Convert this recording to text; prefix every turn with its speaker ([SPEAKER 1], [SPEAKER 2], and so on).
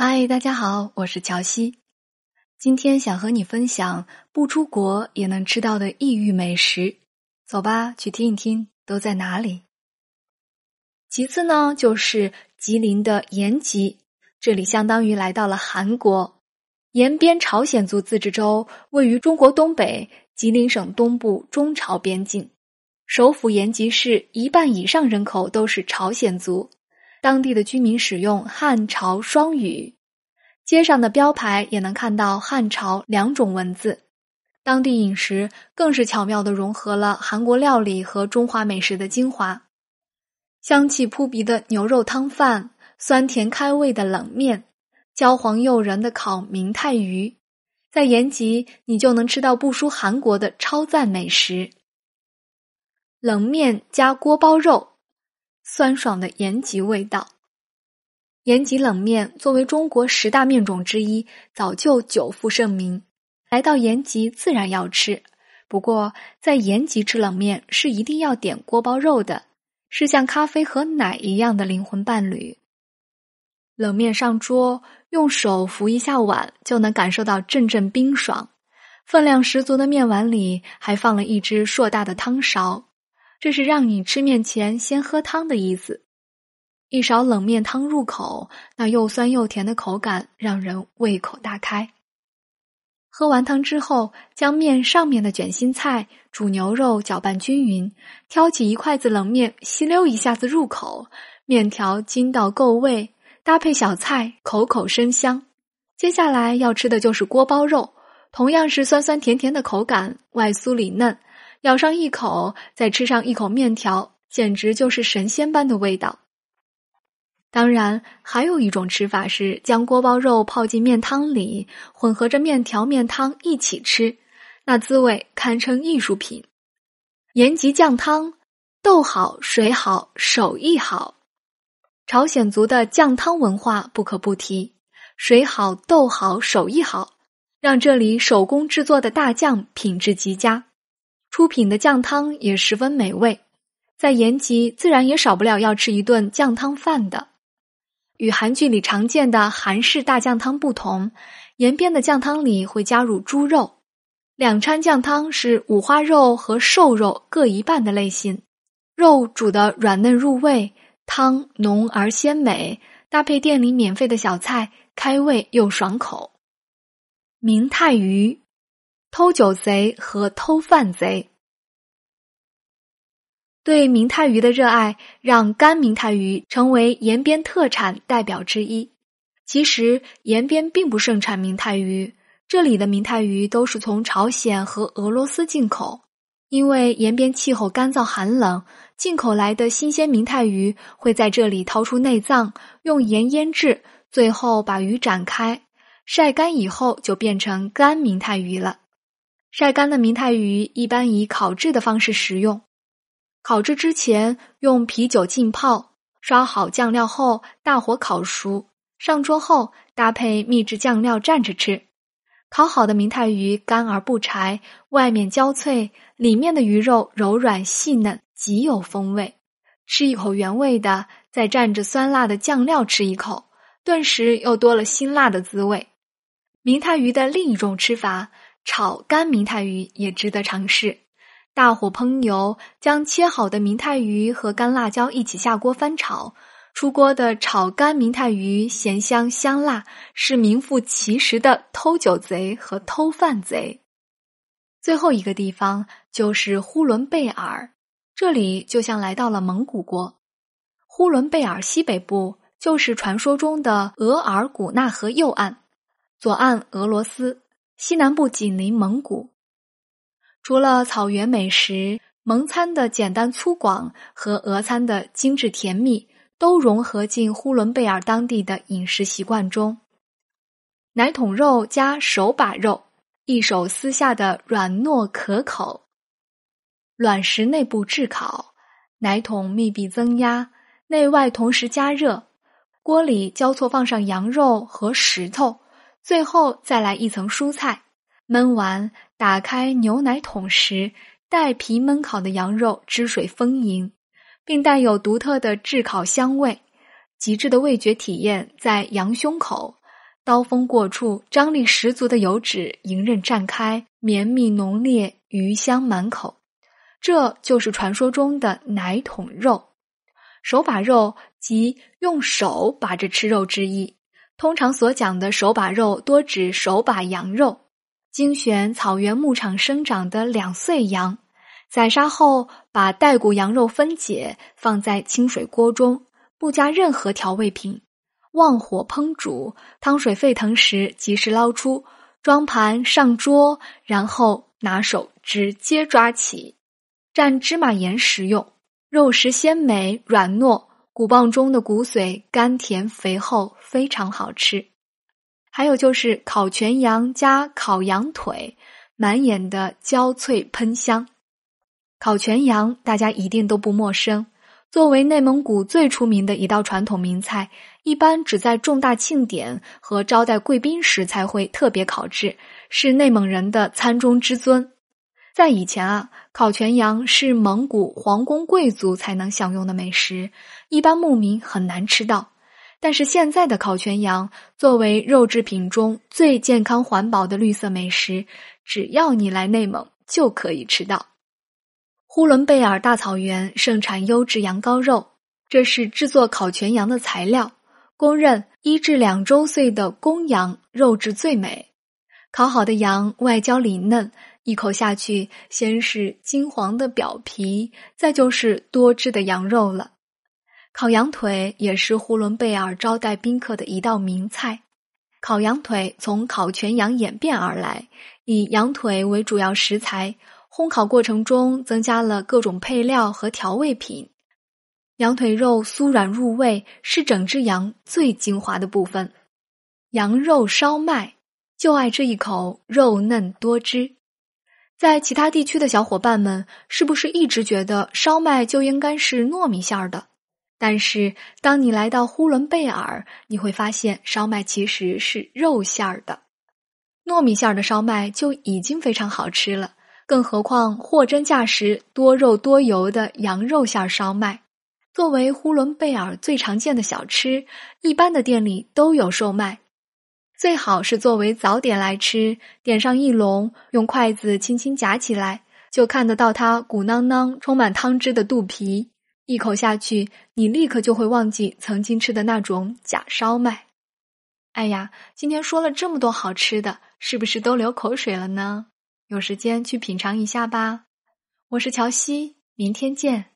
[SPEAKER 1] 嗨，大家好，我是乔西。今天想和你分享不出国也能吃到的异域美食，走吧，去听一听都在哪里。其次呢，就是吉林的延吉，这里相当于来到了韩国。延边朝鲜族自治州位于中国东北吉林省东部中朝边境，首府延吉市一半以上人口都是朝鲜族。当地的居民使用汉朝双语，街上的标牌也能看到汉朝两种文字。当地饮食更是巧妙的融合了韩国料理和中华美食的精华，香气扑鼻的牛肉汤饭，酸甜开胃的冷面，焦黄诱人的烤明太鱼，在延吉你就能吃到不输韩国的超赞美食。冷面加锅包肉。酸爽的延吉味道。延吉冷面作为中国十大面种之一，早就久负盛名。来到延吉自然要吃，不过在延吉吃冷面是一定要点锅包肉的，是像咖啡和奶一样的灵魂伴侣。冷面上桌，用手扶一下碗，就能感受到阵阵冰爽。分量十足的面碗里还放了一只硕大的汤勺。这是让你吃面前先喝汤的意思。一勺冷面汤入口，那又酸又甜的口感让人胃口大开。喝完汤之后，将面上面的卷心菜、煮牛肉搅拌均匀，挑起一筷子冷面，吸溜一下子入口，面条筋道够味，搭配小菜，口口生香。接下来要吃的就是锅包肉，同样是酸酸甜甜的口感，外酥里嫩。咬上一口，再吃上一口面条，简直就是神仙般的味道。当然，还有一种吃法是将锅包肉泡进面汤里，混合着面条、面汤一起吃，那滋味堪称艺术品。延吉酱汤，豆好、水好、手艺好。朝鲜族的酱汤文化不可不提，水好、豆好、手艺好，让这里手工制作的大酱品质极佳。出品的酱汤也十分美味，在延吉自然也少不了要吃一顿酱汤饭的。与韩剧里常见的韩式大酱汤不同，延边的酱汤里会加入猪肉。两掺酱汤是五花肉和瘦肉各一半的类型，肉煮的软嫩入味，汤浓而鲜美，搭配店里免费的小菜，开胃又爽口。明太鱼。偷酒贼和偷饭贼，对明太鱼的热爱让干明太鱼成为延边特产代表之一。其实延边并不盛产明太鱼，这里的明太鱼都是从朝鲜和俄罗斯进口。因为延边气候干燥寒冷，进口来的新鲜明太鱼会在这里掏出内脏，用盐腌制，最后把鱼展开晒干以后，就变成干明太鱼了。晒干的明太鱼一般以烤制的方式食用。烤制之前用啤酒浸泡，刷好酱料后大火烤熟，上桌后搭配秘制酱料蘸着吃。烤好的明太鱼干而不柴，外面焦脆，里面的鱼肉柔软细嫩，极有风味。吃一口原味的，再蘸着酸辣的酱料吃一口，顿时又多了辛辣的滋味。明太鱼的另一种吃法。炒干明太鱼也值得尝试。大火烹油，将切好的明太鱼和干辣椒一起下锅翻炒。出锅的炒干明太鱼咸香香辣，是名副其实的偷酒贼和偷饭贼。最后一个地方就是呼伦贝尔，这里就像来到了蒙古国。呼伦贝尔西北部就是传说中的额尔古纳河右岸，左岸俄罗斯。西南部紧邻蒙古，除了草原美食，蒙餐的简单粗犷和俄餐的精致甜蜜都融合进呼伦贝尔当地的饮食习惯中。奶桶肉加手把肉，一手撕下的软糯可口，卵石内部炙烤，奶桶密闭增压，内外同时加热，锅里交错放上羊肉和石头。最后再来一层蔬菜，焖完打开牛奶桶时，带皮焖烤的羊肉汁水丰盈，并带有独特的炙烤香味，极致的味觉体验在羊胸口，刀锋过处，张力十足的油脂迎刃绽开，绵密浓烈，余香满口。这就是传说中的奶桶肉。手把肉即用手把着吃肉之意。通常所讲的手把肉，多指手把羊肉，精选草原牧场生长的两岁羊，宰杀后把带骨羊肉分解，放在清水锅中，不加任何调味品，旺火烹煮，汤水沸腾时及时捞出，装盘上桌，然后拿手直接抓起，蘸芝麻盐食用，肉食鲜美软糯。骨棒中的骨髓甘甜肥厚，非常好吃。还有就是烤全羊加烤羊腿，满眼的焦脆喷香。烤全羊大家一定都不陌生，作为内蒙古最出名的一道传统名菜，一般只在重大庆典和招待贵宾时才会特别烤制，是内蒙人的餐中之尊。在以前啊，烤全羊是蒙古皇宫贵族才能享用的美食，一般牧民很难吃到。但是现在的烤全羊作为肉制品中最健康环保的绿色美食，只要你来内蒙就可以吃到。呼伦贝尔大草原盛产优质羊羔肉，这是制作烤全羊的材料。公认一至两周岁的公羊肉质最美，烤好的羊外焦里嫩。一口下去，先是金黄的表皮，再就是多汁的羊肉了。烤羊腿也是呼伦贝尔招待宾客的一道名菜。烤羊腿从烤全羊演变而来，以羊腿为主要食材，烘烤过程中增加了各种配料和调味品。羊腿肉酥软入味，是整只羊最精华的部分。羊肉烧麦，就爱这一口肉嫩多汁。在其他地区的小伙伴们，是不是一直觉得烧麦就应该是糯米馅儿的？但是当你来到呼伦贝尔，你会发现烧麦其实是肉馅儿的。糯米馅儿的烧麦就已经非常好吃了，更何况货真价实、多肉多油的羊肉馅儿烧麦，作为呼伦贝尔最常见的小吃，一般的店里都有售卖。最好是作为早点来吃，点上一笼，用筷子轻轻夹起来，就看得到它鼓囊囊、充满汤汁的肚皮。一口下去，你立刻就会忘记曾经吃的那种假烧麦。哎呀，今天说了这么多好吃的，是不是都流口水了呢？有时间去品尝一下吧。我是乔西，明天见。